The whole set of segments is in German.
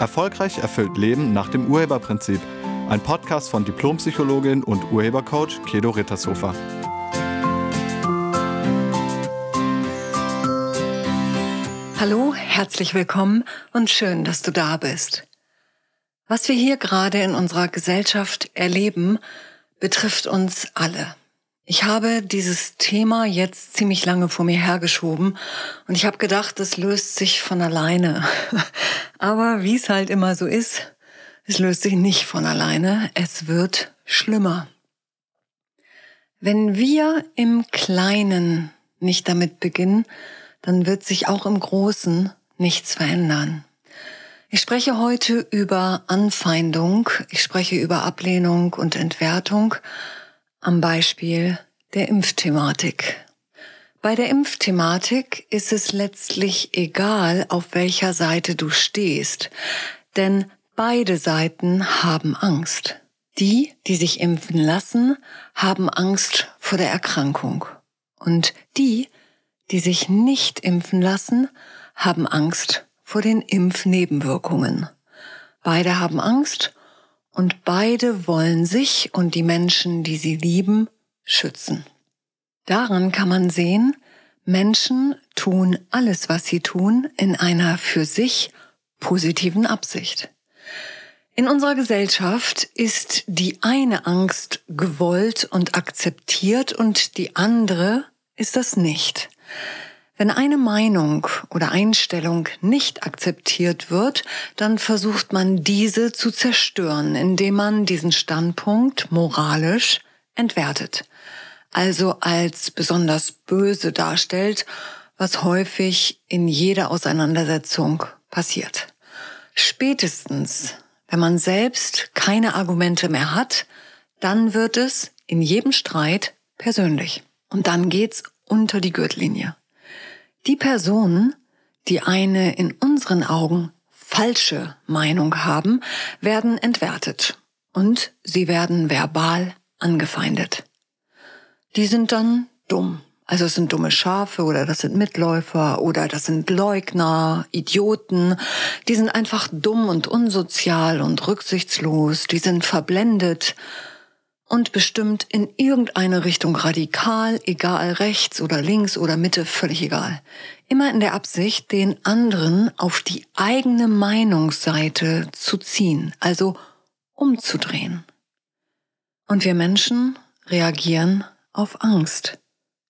Erfolgreich erfüllt Leben nach dem Urheberprinzip. Ein Podcast von Diplompsychologin und Urhebercoach Kedo Rittershofer. Hallo, herzlich willkommen und schön, dass du da bist. Was wir hier gerade in unserer Gesellschaft erleben, betrifft uns alle. Ich habe dieses Thema jetzt ziemlich lange vor mir hergeschoben und ich habe gedacht, es löst sich von alleine. Aber wie es halt immer so ist, es löst sich nicht von alleine, es wird schlimmer. Wenn wir im Kleinen nicht damit beginnen, dann wird sich auch im Großen nichts verändern. Ich spreche heute über Anfeindung, ich spreche über Ablehnung und Entwertung, am Beispiel der Impfthematik. Bei der Impfthematik ist es letztlich egal, auf welcher Seite du stehst, denn beide Seiten haben Angst. Die, die sich impfen lassen, haben Angst vor der Erkrankung. Und die, die sich nicht impfen lassen, haben Angst vor den Impfnebenwirkungen. Beide haben Angst und beide wollen sich und die Menschen, die sie lieben, schützen. Daran kann man sehen, Menschen tun alles, was sie tun, in einer für sich positiven Absicht. In unserer Gesellschaft ist die eine Angst gewollt und akzeptiert und die andere ist das nicht. Wenn eine Meinung oder Einstellung nicht akzeptiert wird, dann versucht man diese zu zerstören, indem man diesen Standpunkt moralisch entwertet, also als besonders böse darstellt, was häufig in jeder Auseinandersetzung passiert. Spätestens, wenn man selbst keine Argumente mehr hat, dann wird es in jedem Streit persönlich. Und dann geht's unter die Gürtellinie. Die Personen, die eine in unseren Augen falsche Meinung haben, werden entwertet und sie werden verbal angefeindet. Die sind dann dumm. Also es sind dumme Schafe oder das sind Mitläufer oder das sind Leugner, Idioten. Die sind einfach dumm und unsozial und rücksichtslos. Die sind verblendet und bestimmt in irgendeine Richtung radikal, egal rechts oder links oder Mitte, völlig egal. Immer in der Absicht, den anderen auf die eigene Meinungsseite zu ziehen, also umzudrehen. Und wir Menschen reagieren auf Angst.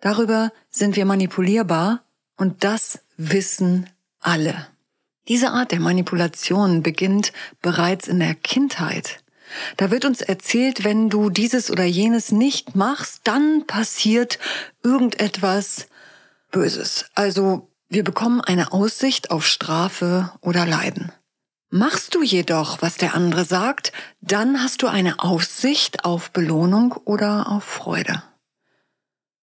Darüber sind wir manipulierbar und das wissen alle. Diese Art der Manipulation beginnt bereits in der Kindheit. Da wird uns erzählt, wenn du dieses oder jenes nicht machst, dann passiert irgendetwas Böses. Also wir bekommen eine Aussicht auf Strafe oder Leiden. Machst du jedoch, was der andere sagt, dann hast du eine Aussicht auf Belohnung oder auf Freude.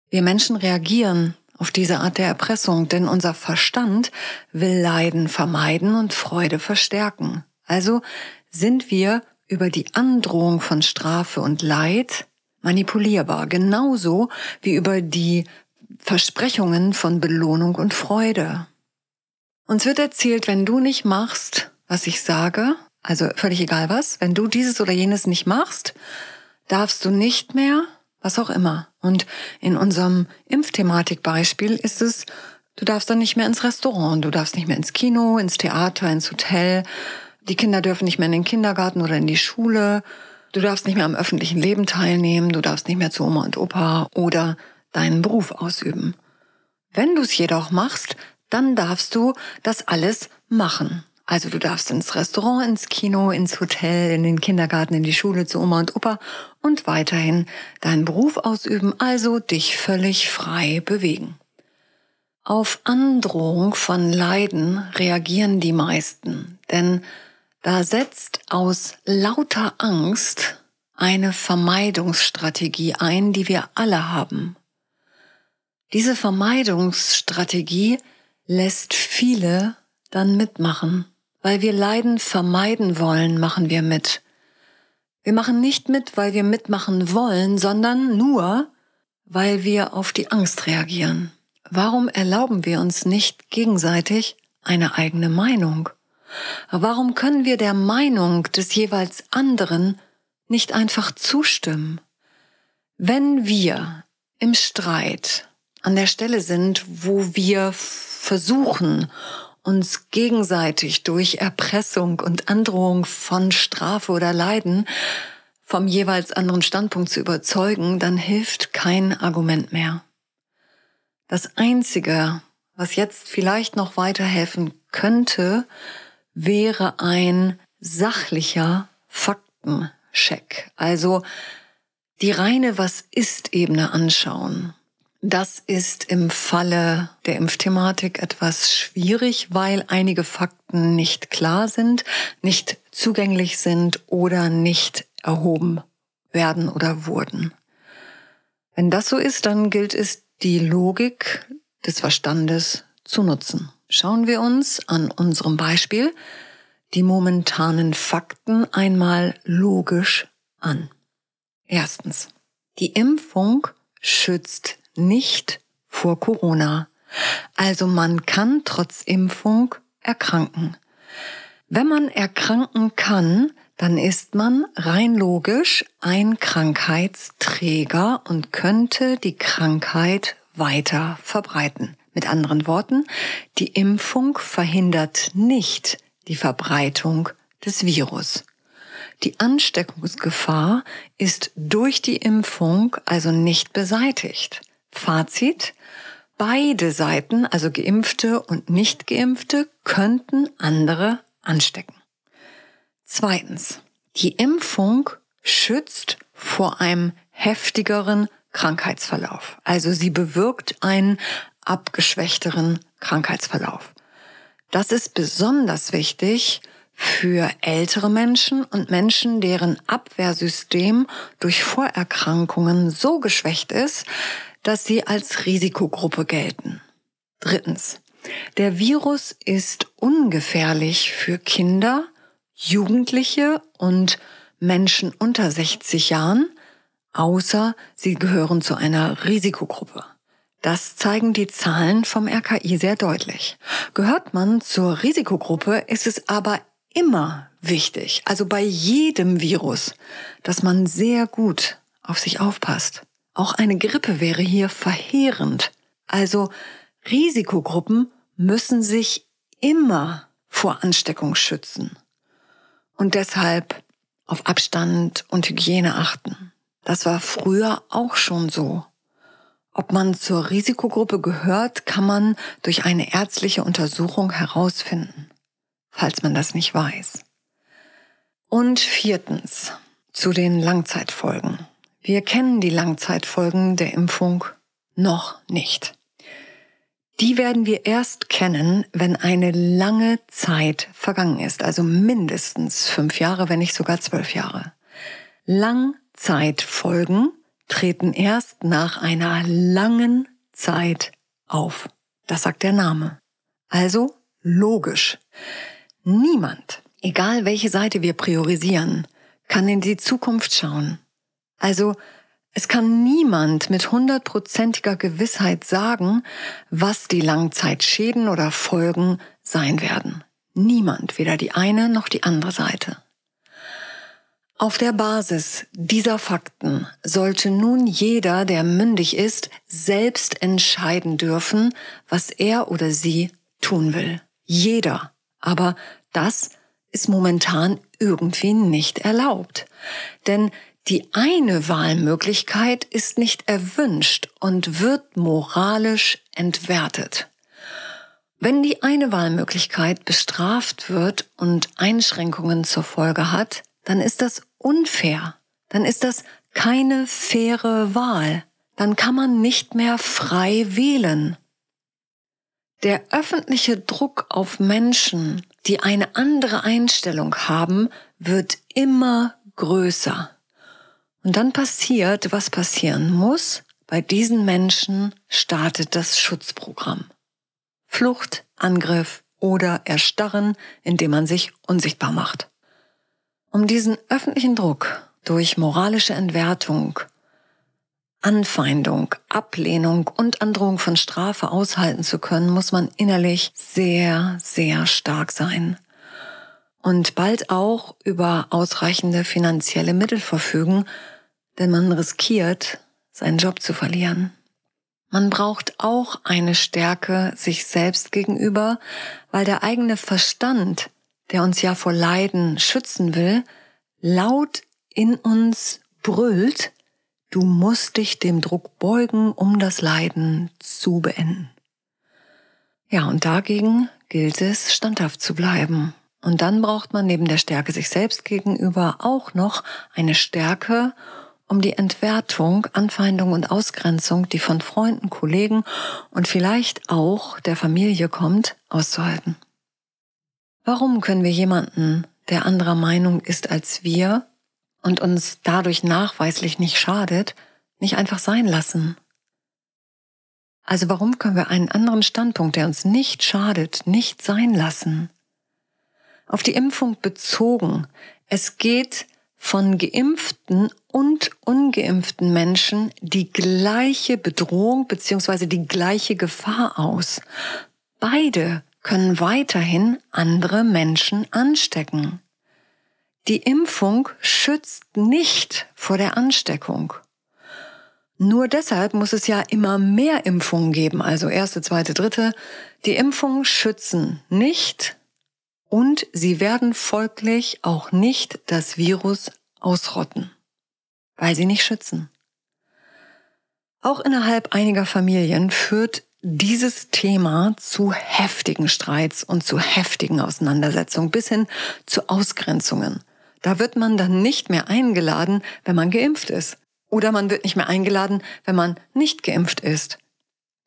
Wir Menschen reagieren auf diese Art der Erpressung, denn unser Verstand will Leiden vermeiden und Freude verstärken. Also sind wir über die Androhung von Strafe und Leid manipulierbar, genauso wie über die Versprechungen von Belohnung und Freude. Uns wird erzählt, wenn du nicht machst, was ich sage, also völlig egal was, wenn du dieses oder jenes nicht machst, darfst du nicht mehr, was auch immer. Und in unserem Impfthematik-Beispiel ist es, du darfst dann nicht mehr ins Restaurant, du darfst nicht mehr ins Kino, ins Theater, ins Hotel, die Kinder dürfen nicht mehr in den Kindergarten oder in die Schule. Du darfst nicht mehr am öffentlichen Leben teilnehmen. Du darfst nicht mehr zu Oma und Opa oder deinen Beruf ausüben. Wenn du es jedoch machst, dann darfst du das alles machen. Also du darfst ins Restaurant, ins Kino, ins Hotel, in den Kindergarten, in die Schule zu Oma und Opa und weiterhin deinen Beruf ausüben, also dich völlig frei bewegen. Auf Androhung von Leiden reagieren die meisten, denn da setzt aus lauter Angst eine Vermeidungsstrategie ein, die wir alle haben. Diese Vermeidungsstrategie lässt viele dann mitmachen. Weil wir Leiden vermeiden wollen, machen wir mit. Wir machen nicht mit, weil wir mitmachen wollen, sondern nur, weil wir auf die Angst reagieren. Warum erlauben wir uns nicht gegenseitig eine eigene Meinung? Warum können wir der Meinung des jeweils anderen nicht einfach zustimmen? Wenn wir im Streit an der Stelle sind, wo wir versuchen, uns gegenseitig durch Erpressung und Androhung von Strafe oder Leiden vom jeweils anderen Standpunkt zu überzeugen, dann hilft kein Argument mehr. Das Einzige, was jetzt vielleicht noch weiterhelfen könnte, wäre ein sachlicher Faktencheck. Also die reine Was ist Ebene anschauen. Das ist im Falle der Impfthematik etwas schwierig, weil einige Fakten nicht klar sind, nicht zugänglich sind oder nicht erhoben werden oder wurden. Wenn das so ist, dann gilt es, die Logik des Verstandes zu nutzen. Schauen wir uns an unserem Beispiel die momentanen Fakten einmal logisch an. Erstens. Die Impfung schützt nicht vor Corona. Also man kann trotz Impfung erkranken. Wenn man erkranken kann, dann ist man rein logisch ein Krankheitsträger und könnte die Krankheit weiter verbreiten. Mit anderen Worten, die Impfung verhindert nicht die Verbreitung des Virus. Die Ansteckungsgefahr ist durch die Impfung also nicht beseitigt. Fazit. Beide Seiten, also geimpfte und nicht geimpfte, könnten andere anstecken. Zweitens. Die Impfung schützt vor einem heftigeren Krankheitsverlauf. Also sie bewirkt einen abgeschwächteren Krankheitsverlauf. Das ist besonders wichtig für ältere Menschen und Menschen, deren Abwehrsystem durch Vorerkrankungen so geschwächt ist, dass sie als Risikogruppe gelten. Drittens. Der Virus ist ungefährlich für Kinder, Jugendliche und Menschen unter 60 Jahren, außer sie gehören zu einer Risikogruppe. Das zeigen die Zahlen vom RKI sehr deutlich. Gehört man zur Risikogruppe, ist es aber immer wichtig, also bei jedem Virus, dass man sehr gut auf sich aufpasst. Auch eine Grippe wäre hier verheerend. Also Risikogruppen müssen sich immer vor Ansteckung schützen und deshalb auf Abstand und Hygiene achten. Das war früher auch schon so. Ob man zur Risikogruppe gehört, kann man durch eine ärztliche Untersuchung herausfinden, falls man das nicht weiß. Und viertens, zu den Langzeitfolgen. Wir kennen die Langzeitfolgen der Impfung noch nicht. Die werden wir erst kennen, wenn eine lange Zeit vergangen ist, also mindestens fünf Jahre, wenn nicht sogar zwölf Jahre. Langzeitfolgen treten erst nach einer langen Zeit auf. Das sagt der Name. Also logisch. Niemand, egal welche Seite wir priorisieren, kann in die Zukunft schauen. Also es kann niemand mit hundertprozentiger Gewissheit sagen, was die Langzeitschäden oder Folgen sein werden. Niemand, weder die eine noch die andere Seite. Auf der Basis dieser Fakten sollte nun jeder, der mündig ist, selbst entscheiden dürfen, was er oder sie tun will. Jeder. Aber das ist momentan irgendwie nicht erlaubt. Denn die eine Wahlmöglichkeit ist nicht erwünscht und wird moralisch entwertet. Wenn die eine Wahlmöglichkeit bestraft wird und Einschränkungen zur Folge hat, dann ist das unfair. Dann ist das keine faire Wahl. Dann kann man nicht mehr frei wählen. Der öffentliche Druck auf Menschen, die eine andere Einstellung haben, wird immer größer. Und dann passiert, was passieren muss. Bei diesen Menschen startet das Schutzprogramm. Flucht, Angriff oder Erstarren, indem man sich unsichtbar macht. Um diesen öffentlichen Druck durch moralische Entwertung, Anfeindung, Ablehnung und Androhung von Strafe aushalten zu können, muss man innerlich sehr, sehr stark sein. und bald auch über ausreichende finanzielle Mittel verfügen, denn man riskiert, seinen Job zu verlieren. Man braucht auch eine Stärke sich selbst gegenüber, weil der eigene Verstand, der uns ja vor Leiden schützen will, laut in uns brüllt, du musst dich dem Druck beugen, um das Leiden zu beenden. Ja, und dagegen gilt es, standhaft zu bleiben. Und dann braucht man neben der Stärke sich selbst gegenüber auch noch eine Stärke, um die Entwertung, Anfeindung und Ausgrenzung, die von Freunden, Kollegen und vielleicht auch der Familie kommt, auszuhalten. Warum können wir jemanden, der anderer Meinung ist als wir und uns dadurch nachweislich nicht schadet, nicht einfach sein lassen? Also warum können wir einen anderen Standpunkt, der uns nicht schadet, nicht sein lassen? Auf die Impfung bezogen. Es geht von geimpften und ungeimpften Menschen die gleiche Bedrohung beziehungsweise die gleiche Gefahr aus. Beide können weiterhin andere Menschen anstecken. Die Impfung schützt nicht vor der Ansteckung. Nur deshalb muss es ja immer mehr Impfungen geben, also erste, zweite, dritte. Die Impfungen schützen nicht und sie werden folglich auch nicht das Virus ausrotten, weil sie nicht schützen. Auch innerhalb einiger Familien führt dieses Thema zu heftigen Streits und zu heftigen Auseinandersetzungen bis hin zu Ausgrenzungen. Da wird man dann nicht mehr eingeladen, wenn man geimpft ist. Oder man wird nicht mehr eingeladen, wenn man nicht geimpft ist.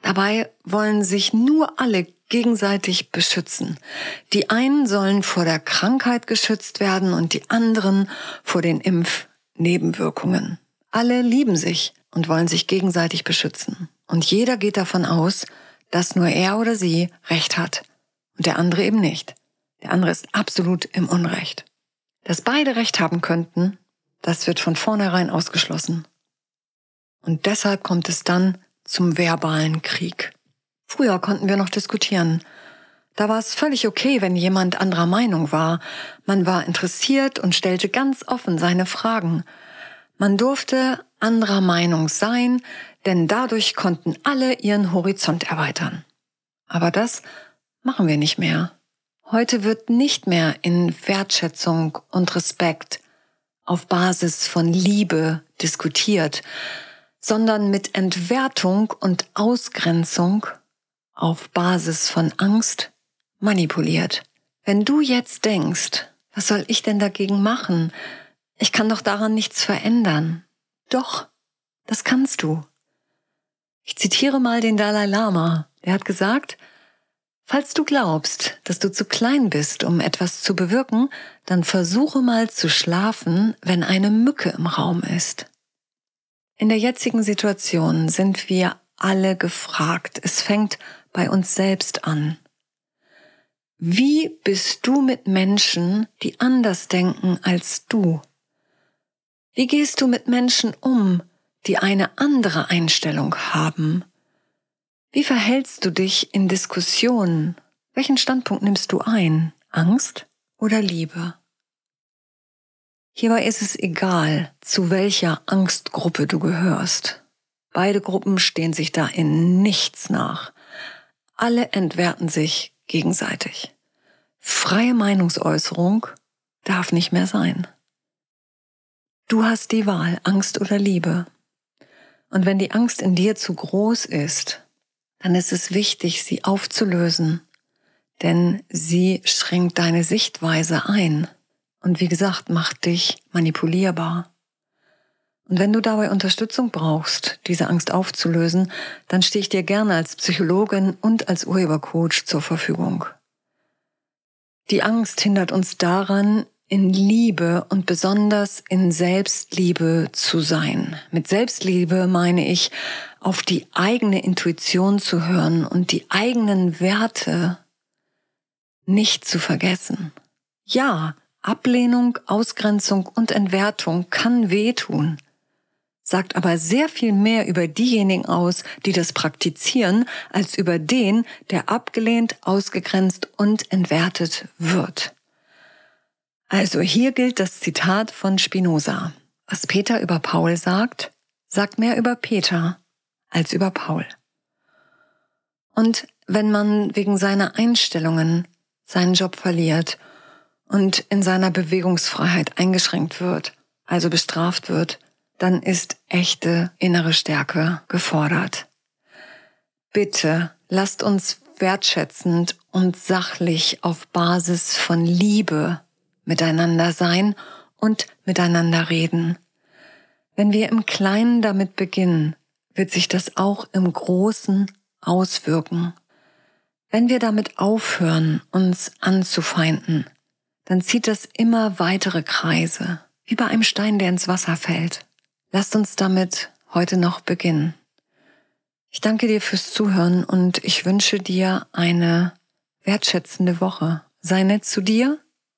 Dabei wollen sich nur alle gegenseitig beschützen. Die einen sollen vor der Krankheit geschützt werden und die anderen vor den Impfnebenwirkungen. Alle lieben sich und wollen sich gegenseitig beschützen. Und jeder geht davon aus, dass nur er oder sie Recht hat und der andere eben nicht. Der andere ist absolut im Unrecht. Dass beide Recht haben könnten, das wird von vornherein ausgeschlossen. Und deshalb kommt es dann zum verbalen Krieg. Früher konnten wir noch diskutieren. Da war es völlig okay, wenn jemand anderer Meinung war. Man war interessiert und stellte ganz offen seine Fragen. Man durfte anderer Meinung sein, denn dadurch konnten alle ihren Horizont erweitern. Aber das machen wir nicht mehr. Heute wird nicht mehr in Wertschätzung und Respekt auf Basis von Liebe diskutiert, sondern mit Entwertung und Ausgrenzung auf Basis von Angst manipuliert. Wenn du jetzt denkst, was soll ich denn dagegen machen? Ich kann doch daran nichts verändern. Doch, das kannst du. Ich zitiere mal den Dalai Lama. Der hat gesagt, falls du glaubst, dass du zu klein bist, um etwas zu bewirken, dann versuche mal zu schlafen, wenn eine Mücke im Raum ist. In der jetzigen Situation sind wir alle gefragt. Es fängt bei uns selbst an. Wie bist du mit Menschen, die anders denken als du? Wie gehst du mit Menschen um, die eine andere Einstellung haben? Wie verhältst du dich in Diskussionen? Welchen Standpunkt nimmst du ein? Angst oder Liebe? Hierbei ist es egal, zu welcher Angstgruppe du gehörst. Beide Gruppen stehen sich da in nichts nach. Alle entwerten sich gegenseitig. Freie Meinungsäußerung darf nicht mehr sein. Du hast die Wahl, Angst oder Liebe. Und wenn die Angst in dir zu groß ist, dann ist es wichtig, sie aufzulösen, denn sie schränkt deine Sichtweise ein und wie gesagt, macht dich manipulierbar. Und wenn du dabei Unterstützung brauchst, diese Angst aufzulösen, dann stehe ich dir gerne als Psychologin und als Urhebercoach zur Verfügung. Die Angst hindert uns daran, in Liebe und besonders in Selbstliebe zu sein. Mit Selbstliebe meine ich, auf die eigene Intuition zu hören und die eigenen Werte nicht zu vergessen. Ja, Ablehnung, Ausgrenzung und Entwertung kann wehtun, sagt aber sehr viel mehr über diejenigen aus, die das praktizieren, als über den, der abgelehnt, ausgegrenzt und entwertet wird. Also hier gilt das Zitat von Spinoza. Was Peter über Paul sagt, sagt mehr über Peter als über Paul. Und wenn man wegen seiner Einstellungen seinen Job verliert und in seiner Bewegungsfreiheit eingeschränkt wird, also bestraft wird, dann ist echte innere Stärke gefordert. Bitte lasst uns wertschätzend und sachlich auf Basis von Liebe miteinander sein und miteinander reden. Wenn wir im Kleinen damit beginnen, wird sich das auch im Großen auswirken. Wenn wir damit aufhören, uns anzufeinden, dann zieht das immer weitere Kreise, wie bei einem Stein, der ins Wasser fällt. Lasst uns damit heute noch beginnen. Ich danke dir fürs Zuhören und ich wünsche dir eine wertschätzende Woche. Sei nett zu dir